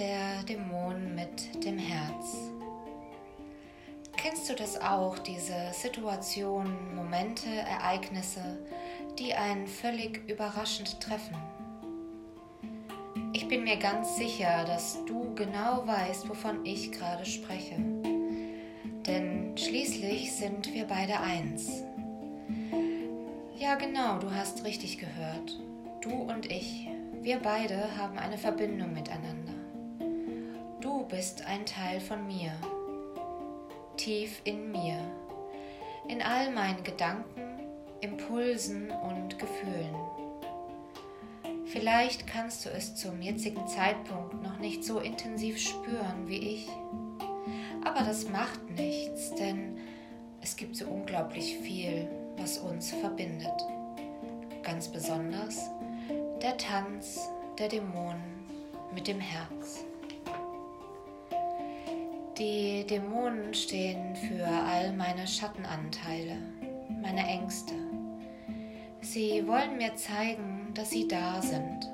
der Dämon mit dem Herz. Kennst du das auch, diese Situationen, Momente, Ereignisse, die einen völlig überraschend treffen? Ich bin mir ganz sicher, dass du genau weißt, wovon ich gerade spreche. Denn schließlich sind wir beide eins. Ja, genau, du hast richtig gehört. Du und ich, wir beide haben eine Verbindung miteinander. Bist ein Teil von mir, tief in mir, in all meinen Gedanken, Impulsen und Gefühlen. Vielleicht kannst du es zum jetzigen Zeitpunkt noch nicht so intensiv spüren wie ich. Aber das macht nichts, denn es gibt so unglaublich viel, was uns verbindet. Ganz besonders der Tanz der Dämonen mit dem Herz. Die Dämonen stehen für all meine Schattenanteile, meine Ängste. Sie wollen mir zeigen, dass sie da sind.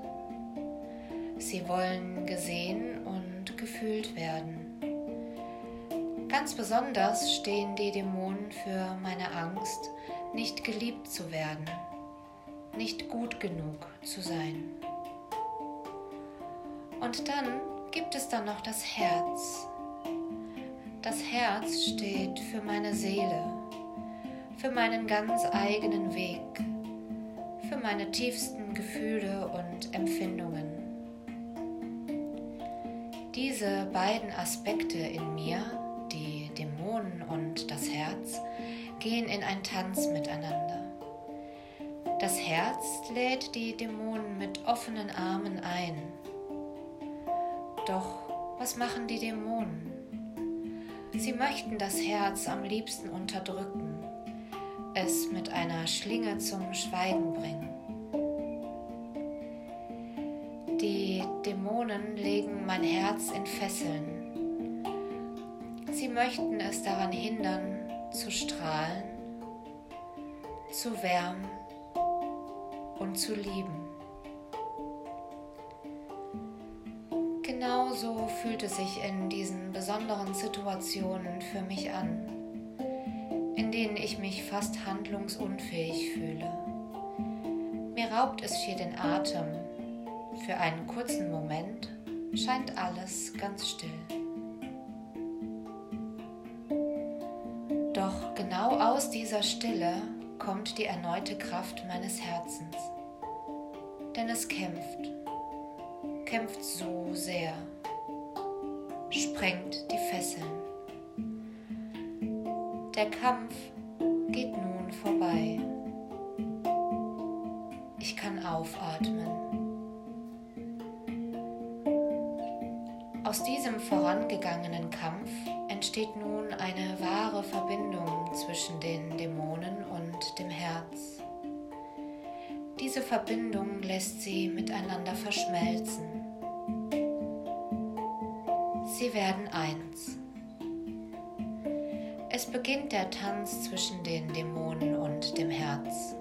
Sie wollen gesehen und gefühlt werden. Ganz besonders stehen die Dämonen für meine Angst, nicht geliebt zu werden, nicht gut genug zu sein. Und dann gibt es dann noch das Herz. Das Herz steht für meine Seele, für meinen ganz eigenen Weg, für meine tiefsten Gefühle und Empfindungen. Diese beiden Aspekte in mir, die Dämonen und das Herz, gehen in einen Tanz miteinander. Das Herz lädt die Dämonen mit offenen Armen ein. Doch was machen die Dämonen? Sie möchten das Herz am liebsten unterdrücken, es mit einer Schlinge zum Schweigen bringen. Die Dämonen legen mein Herz in Fesseln. Sie möchten es daran hindern, zu strahlen, zu wärmen und zu lieben. Genauso fühlt es sich in diesen besonderen Situationen für mich an, in denen ich mich fast handlungsunfähig fühle. Mir raubt es hier den Atem. Für einen kurzen Moment scheint alles ganz still. Doch genau aus dieser Stille kommt die erneute Kraft meines Herzens. Denn es kämpft, kämpft so sehr, sprengt die Fesseln. Der Kampf geht nun vorbei. Ich kann aufatmen. Aus diesem vorangegangenen Kampf entsteht nun eine Diese Verbindung lässt sie miteinander verschmelzen. Sie werden eins. Es beginnt der Tanz zwischen den Dämonen und dem Herz.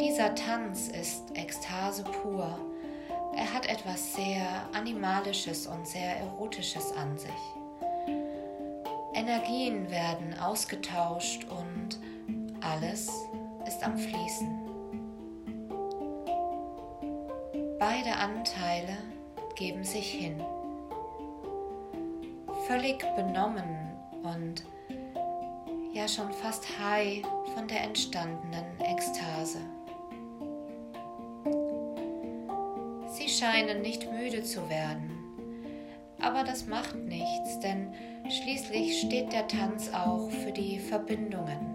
Dieser Tanz ist Ekstase pur. Er hat etwas sehr Animalisches und sehr Erotisches an sich. Energien werden ausgetauscht und alles ist am Fließen. Beide Anteile geben sich hin, völlig benommen und ja schon fast high von der entstandenen Ekstase. Sie scheinen nicht müde zu werden, aber das macht nichts, denn Schließlich steht der Tanz auch für die Verbindungen.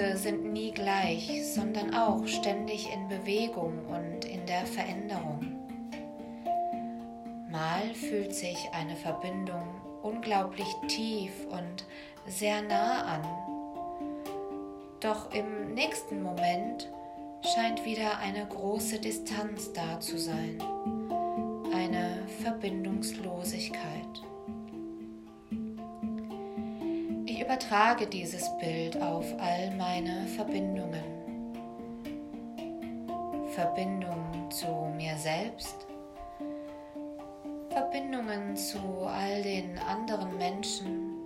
Diese sind nie gleich, sondern auch ständig in Bewegung und in der Veränderung. Mal fühlt sich eine Verbindung unglaublich tief und sehr nah an. Doch im nächsten Moment scheint wieder eine große Distanz da zu sein eine Verbindungslosigkeit. Übertrage dieses Bild auf all meine Verbindungen. Verbindung zu mir selbst, Verbindungen zu all den anderen Menschen,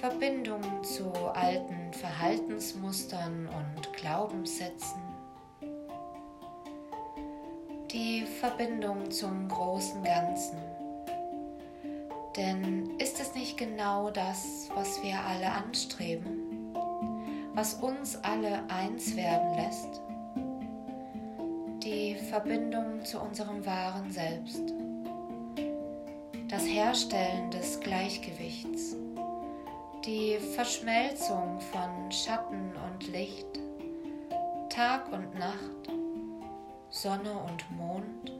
Verbindung zu alten Verhaltensmustern und Glaubenssätzen, die Verbindung zum großen Ganzen. Denn ist es nicht genau das, was wir alle anstreben, was uns alle eins werden lässt? Die Verbindung zu unserem wahren Selbst, das Herstellen des Gleichgewichts, die Verschmelzung von Schatten und Licht, Tag und Nacht, Sonne und Mond,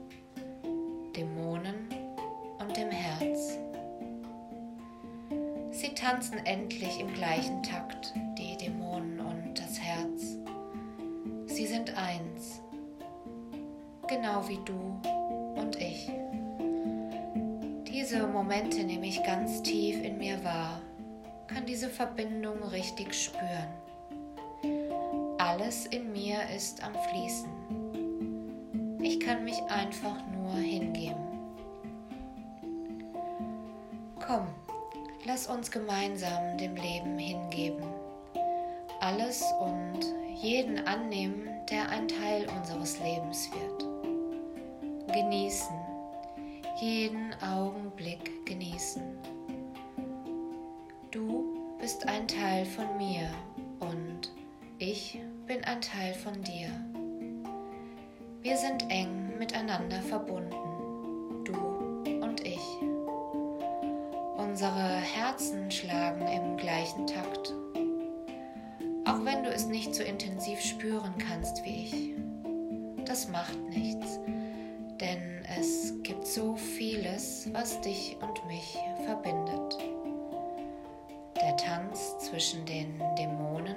Dämonen und dem Herz. Sie tanzen endlich im gleichen Takt, die Dämonen und das Herz. Sie sind eins, genau wie du und ich. Diese Momente nehme ich ganz tief in mir wahr, kann diese Verbindung richtig spüren. Alles in mir ist am Fließen. Ich kann mich einfach nur hingeben. Komm, lass uns gemeinsam dem Leben hingeben. Alles und jeden annehmen, der ein Teil unseres Lebens wird. Genießen, jeden Augenblick genießen. Du bist ein Teil von mir und ich bin ein Teil von dir. Wir sind eng miteinander verbunden, Unsere Herzen schlagen im gleichen Takt, auch wenn du es nicht so intensiv spüren kannst wie ich. Das macht nichts, denn es gibt so vieles, was dich und mich verbindet. Der Tanz zwischen den Dämonen